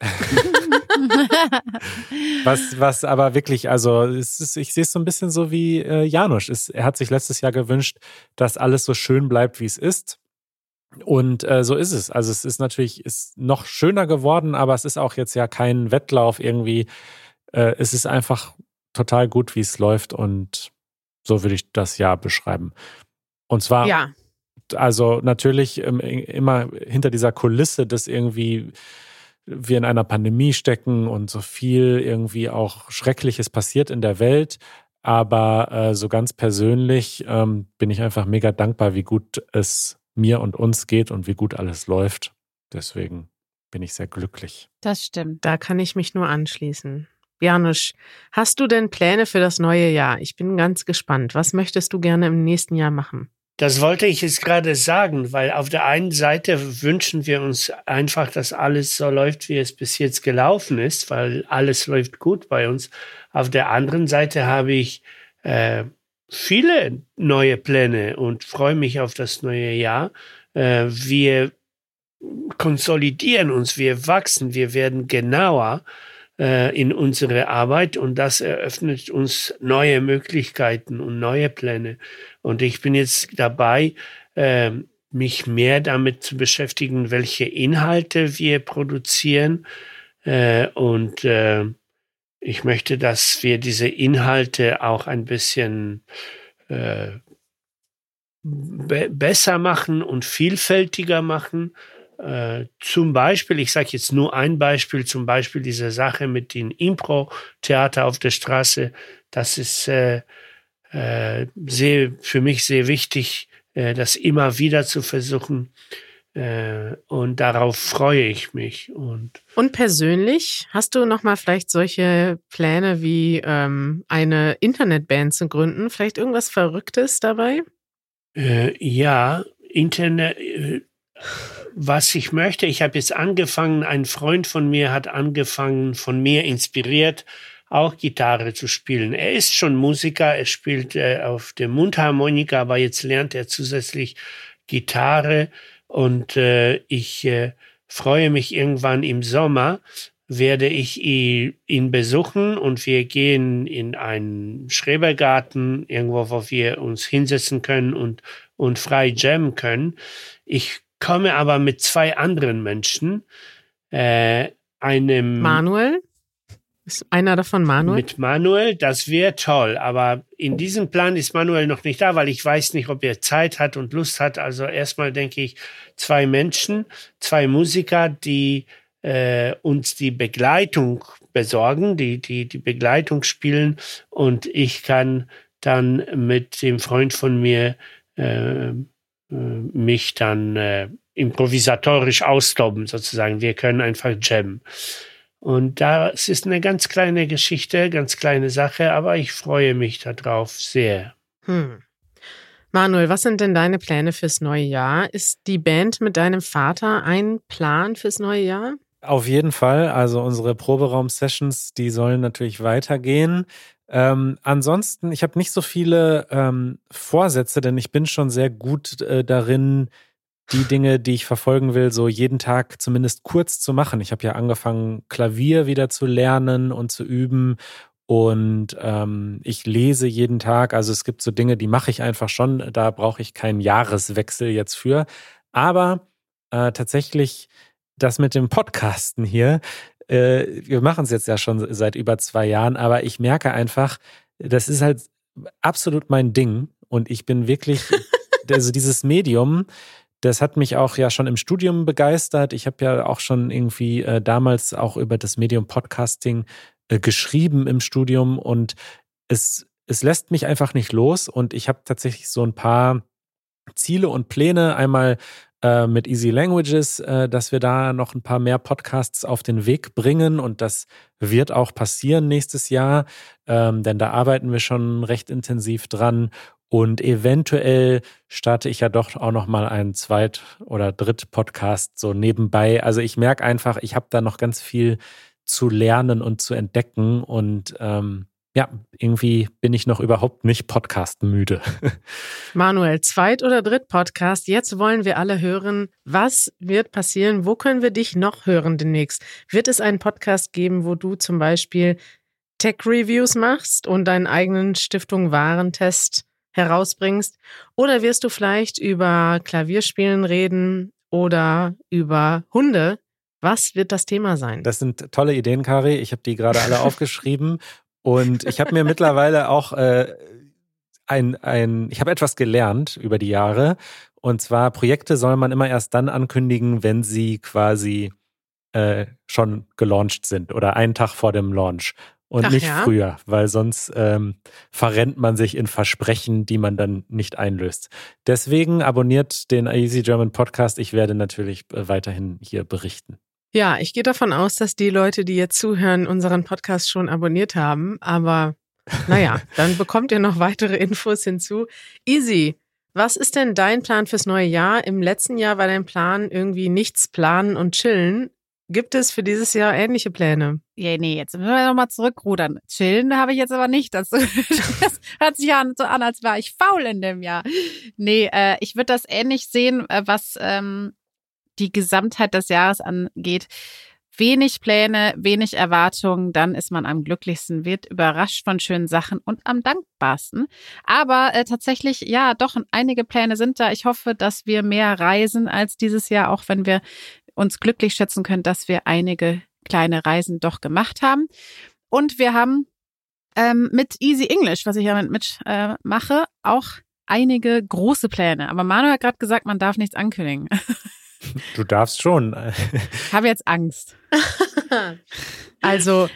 was, was aber wirklich, also es ist, ich sehe es so ein bisschen so wie äh, Janusz. Es, er hat sich letztes Jahr gewünscht, dass alles so schön bleibt, wie es ist. Und äh, so ist es. Also es ist natürlich ist noch schöner geworden, aber es ist auch jetzt ja kein Wettlauf irgendwie. Äh, es ist einfach total gut, wie es läuft und so würde ich das Jahr beschreiben. Und zwar, ja. Also natürlich ähm, immer hinter dieser Kulisse, dass irgendwie wir in einer Pandemie stecken und so viel irgendwie auch Schreckliches passiert in der Welt. Aber äh, so ganz persönlich ähm, bin ich einfach mega dankbar, wie gut es mir und uns geht und wie gut alles läuft. Deswegen bin ich sehr glücklich. Das stimmt. Da kann ich mich nur anschließen. Janusz, hast du denn Pläne für das neue Jahr? Ich bin ganz gespannt. Was möchtest du gerne im nächsten Jahr machen? Das wollte ich jetzt gerade sagen, weil auf der einen Seite wünschen wir uns einfach, dass alles so läuft, wie es bis jetzt gelaufen ist, weil alles läuft gut bei uns. Auf der anderen Seite habe ich äh, viele neue Pläne und freue mich auf das neue Jahr. Äh, wir konsolidieren uns, wir wachsen, wir werden genauer äh, in unsere Arbeit und das eröffnet uns neue Möglichkeiten und neue Pläne. Und ich bin jetzt dabei, äh, mich mehr damit zu beschäftigen, welche Inhalte wir produzieren. Äh, und äh, ich möchte, dass wir diese Inhalte auch ein bisschen äh, be besser machen und vielfältiger machen. Äh, zum Beispiel, ich sage jetzt nur ein Beispiel, zum Beispiel diese Sache mit dem Impro-Theater auf der Straße. Das ist äh, äh, sehr, für mich sehr wichtig, äh, das immer wieder zu versuchen. Äh, und darauf freue ich mich. Und, und persönlich, hast du noch mal vielleicht solche Pläne wie ähm, eine Internetband zu gründen? Vielleicht irgendwas Verrücktes dabei? Äh, ja, Internet was ich möchte, ich habe jetzt angefangen, ein Freund von mir hat angefangen, von mir inspiriert, auch Gitarre zu spielen. Er ist schon Musiker, er spielt äh, auf der Mundharmonika, aber jetzt lernt er zusätzlich Gitarre und äh, ich äh, freue mich irgendwann im Sommer, werde ich ihn besuchen und wir gehen in einen Schrebergarten, irgendwo, wo wir uns hinsetzen können und, und frei jammen können. Ich komme aber mit zwei anderen Menschen, äh, einem Manuel. Ist einer davon Manuel? Mit Manuel, das wäre toll. Aber in diesem Plan ist Manuel noch nicht da, weil ich weiß nicht, ob er Zeit hat und Lust hat. Also erstmal denke ich, zwei Menschen, zwei Musiker, die äh, uns die Begleitung besorgen, die, die, die Begleitung spielen. Und ich kann dann mit dem Freund von mir äh, äh, mich dann äh, improvisatorisch austoben, sozusagen. Wir können einfach jammen. Und das ist eine ganz kleine Geschichte, ganz kleine Sache, aber ich freue mich darauf sehr. Hm. Manuel, was sind denn deine Pläne fürs neue Jahr? Ist die Band mit deinem Vater ein Plan fürs neue Jahr? Auf jeden Fall. Also unsere Proberaum-Sessions, die sollen natürlich weitergehen. Ähm, ansonsten, ich habe nicht so viele ähm, Vorsätze, denn ich bin schon sehr gut äh, darin, die Dinge, die ich verfolgen will, so jeden Tag zumindest kurz zu machen. Ich habe ja angefangen, Klavier wieder zu lernen und zu üben. Und ähm, ich lese jeden Tag. Also es gibt so Dinge, die mache ich einfach schon. Da brauche ich keinen Jahreswechsel jetzt für. Aber äh, tatsächlich das mit dem Podcasten hier, äh, wir machen es jetzt ja schon seit über zwei Jahren, aber ich merke einfach, das ist halt absolut mein Ding und ich bin wirklich, also dieses Medium, das hat mich auch ja schon im Studium begeistert. Ich habe ja auch schon irgendwie äh, damals auch über das Medium Podcasting äh, geschrieben im Studium und es, es lässt mich einfach nicht los und ich habe tatsächlich so ein paar Ziele und Pläne. Einmal äh, mit Easy Languages, äh, dass wir da noch ein paar mehr Podcasts auf den Weg bringen und das wird auch passieren nächstes Jahr, ähm, denn da arbeiten wir schon recht intensiv dran und eventuell starte ich ja doch auch noch mal einen Zweit- oder Dritt-Podcast so nebenbei. Also ich merke einfach, ich habe da noch ganz viel zu lernen und zu entdecken und ähm, ja, irgendwie bin ich noch überhaupt nicht podcast-müde. Manuel, Zweit- oder Dritt-Podcast. Jetzt wollen wir alle hören, was wird passieren? Wo können wir dich noch hören demnächst? Wird es einen Podcast geben, wo du zum Beispiel Tech-Reviews machst und deinen eigenen Stiftung Warentest herausbringst? Oder wirst du vielleicht über Klavierspielen reden oder über Hunde? Was wird das Thema sein? Das sind tolle Ideen, Kari. Ich habe die gerade alle aufgeschrieben und ich habe mir mittlerweile auch äh, ein, ein, ich habe etwas gelernt über die Jahre. Und zwar, Projekte soll man immer erst dann ankündigen, wenn sie quasi äh, schon gelauncht sind oder einen Tag vor dem Launch und Ach nicht ja? früher, weil sonst ähm, verrennt man sich in Versprechen, die man dann nicht einlöst. Deswegen abonniert den Easy German Podcast. Ich werde natürlich äh, weiterhin hier berichten. Ja, ich gehe davon aus, dass die Leute, die jetzt zuhören, unseren Podcast schon abonniert haben. Aber naja, dann bekommt ihr noch weitere Infos hinzu. Easy. Was ist denn dein Plan fürs neue Jahr? Im letzten Jahr war dein Plan irgendwie nichts planen und chillen. Gibt es für dieses Jahr ähnliche Pläne? Ja, nee, jetzt müssen wir nochmal zurückrudern. Chillen habe ich jetzt aber nicht dazu. Das hört sich ja so an, als wäre ich faul in dem Jahr. Nee, äh, ich würde das ähnlich sehen, äh, was ähm, die Gesamtheit des Jahres angeht. Wenig Pläne, wenig Erwartungen, dann ist man am glücklichsten, wird überrascht von schönen Sachen und am dankbarsten. Aber äh, tatsächlich, ja, doch, einige Pläne sind da. Ich hoffe, dass wir mehr reisen als dieses Jahr, auch wenn wir uns glücklich schätzen können, dass wir einige kleine Reisen doch gemacht haben. Und wir haben ähm, mit Easy English, was ich ja mit, äh, mache, auch einige große Pläne. Aber Manuel hat gerade gesagt, man darf nichts ankündigen. Du darfst schon. Ich habe jetzt Angst. Also,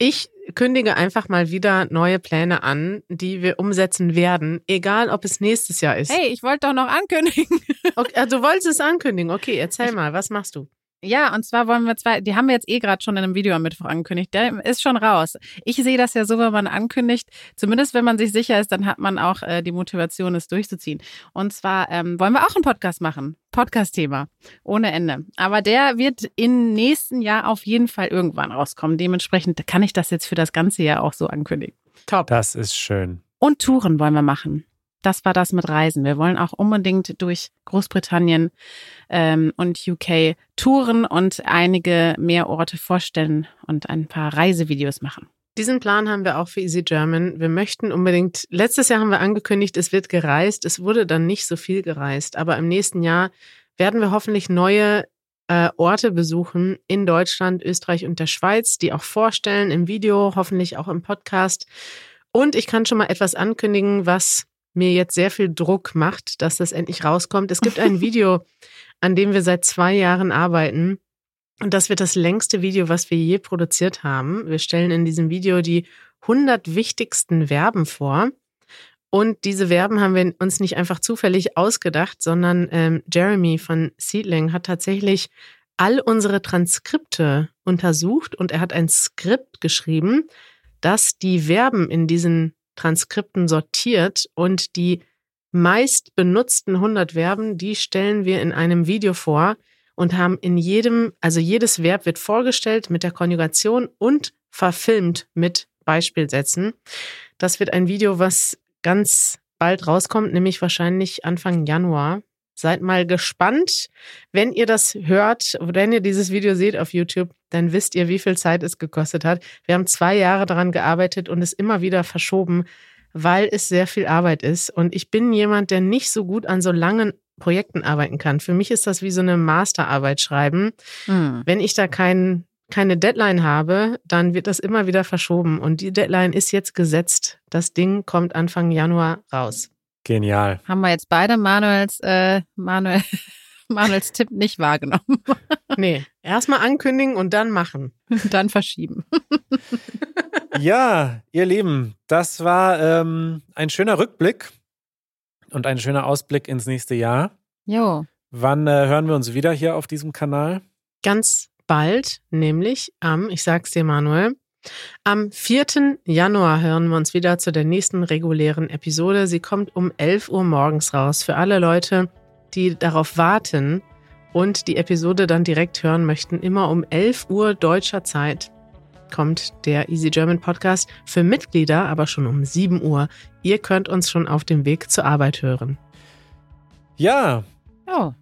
ich kündige einfach mal wieder neue Pläne an, die wir umsetzen werden, egal ob es nächstes Jahr ist. Hey, ich wollte doch noch ankündigen. Okay, also du wolltest es ankündigen. Okay, erzähl mal, was machst du? Ja, und zwar wollen wir zwei, die haben wir jetzt eh gerade schon in einem Video am Mittwoch angekündigt. Der ist schon raus. Ich sehe das ja so, wenn man ankündigt, zumindest wenn man sich sicher ist, dann hat man auch äh, die Motivation, es durchzuziehen. Und zwar ähm, wollen wir auch einen Podcast machen. Podcast-Thema. Ohne Ende. Aber der wird im nächsten Jahr auf jeden Fall irgendwann rauskommen. Dementsprechend kann ich das jetzt für das ganze Jahr auch so ankündigen. Top. Das ist schön. Und Touren wollen wir machen. Das war das mit Reisen. Wir wollen auch unbedingt durch Großbritannien ähm, und UK touren und einige mehr Orte vorstellen und ein paar Reisevideos machen. Diesen Plan haben wir auch für Easy German. Wir möchten unbedingt, letztes Jahr haben wir angekündigt, es wird gereist. Es wurde dann nicht so viel gereist, aber im nächsten Jahr werden wir hoffentlich neue äh, Orte besuchen in Deutschland, Österreich und der Schweiz, die auch vorstellen im Video, hoffentlich auch im Podcast. Und ich kann schon mal etwas ankündigen, was mir jetzt sehr viel Druck macht, dass das endlich rauskommt. Es gibt ein Video, an dem wir seit zwei Jahren arbeiten. Und das wird das längste Video, was wir je produziert haben. Wir stellen in diesem Video die 100 wichtigsten Verben vor. Und diese Verben haben wir uns nicht einfach zufällig ausgedacht, sondern ähm, Jeremy von Seedling hat tatsächlich all unsere Transkripte untersucht und er hat ein Skript geschrieben, das die Verben in diesen Transkripten sortiert und die meist benutzten 100 Verben, die stellen wir in einem Video vor und haben in jedem, also jedes Verb wird vorgestellt mit der Konjugation und verfilmt mit Beispielsätzen. Das wird ein Video, was ganz bald rauskommt, nämlich wahrscheinlich Anfang Januar. Seid mal gespannt. Wenn ihr das hört, wenn ihr dieses Video seht auf YouTube, dann wisst ihr, wie viel Zeit es gekostet hat. Wir haben zwei Jahre daran gearbeitet und es immer wieder verschoben, weil es sehr viel Arbeit ist. Und ich bin jemand, der nicht so gut an so langen Projekten arbeiten kann. Für mich ist das wie so eine Masterarbeit schreiben. Hm. Wenn ich da kein, keine Deadline habe, dann wird das immer wieder verschoben. Und die Deadline ist jetzt gesetzt. Das Ding kommt Anfang Januar raus. Genial. Haben wir jetzt beide Manuels, äh, Manuel, Manuels Tipp nicht wahrgenommen. Nee, erstmal ankündigen und dann machen. Dann verschieben. Ja, ihr Lieben, das war ähm, ein schöner Rückblick und ein schöner Ausblick ins nächste Jahr. Jo. Wann äh, hören wir uns wieder hier auf diesem Kanal? Ganz bald, nämlich am, ich sag's dir, Manuel, am 4. Januar hören wir uns wieder zu der nächsten regulären Episode. Sie kommt um 11 Uhr morgens raus. Für alle Leute, die darauf warten und die Episode dann direkt hören möchten, immer um 11 Uhr deutscher Zeit. kommt der Easy German Podcast für Mitglieder, aber schon um 7 Uhr. Ihr könnt uns schon auf dem Weg zur Arbeit hören. Ja. Oh,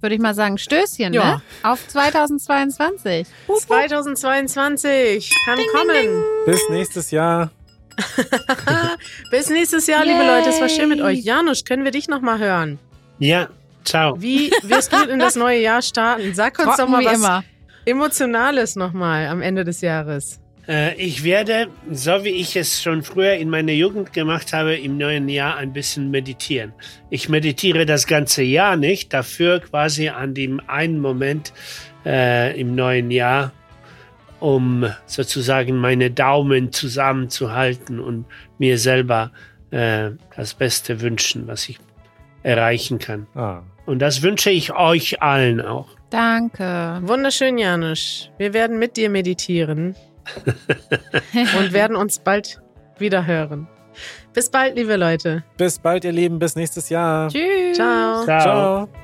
würde ich mal sagen, Stößchen, Ja. ne? Auf 2022. 2022 kann kommen. Bis nächstes Jahr. Bis nächstes Jahr, liebe Leute. Es war schön mit euch. Janusz, können wir dich nochmal hören? Ja, ciao. Wie wirst du in das neue Jahr starten? Sag uns Trocken doch mal wie was immer. Emotionales nochmal am Ende des Jahres. Äh, ich werde, so wie ich es schon früher in meiner Jugend gemacht habe, im neuen Jahr ein bisschen meditieren. Ich meditiere das ganze Jahr nicht, dafür quasi an dem einen Moment äh, im neuen Jahr, um sozusagen meine Daumen zusammenzuhalten und mir selber äh, das Beste wünschen, was ich erreichen kann. Ah. Und das wünsche ich euch allen auch. Danke. Wunderschön, Janusz. Wir werden mit dir meditieren und werden uns bald wieder hören. Bis bald, liebe Leute. Bis bald, ihr Lieben. Bis nächstes Jahr. Tschüss. Ciao. Ciao. Ciao.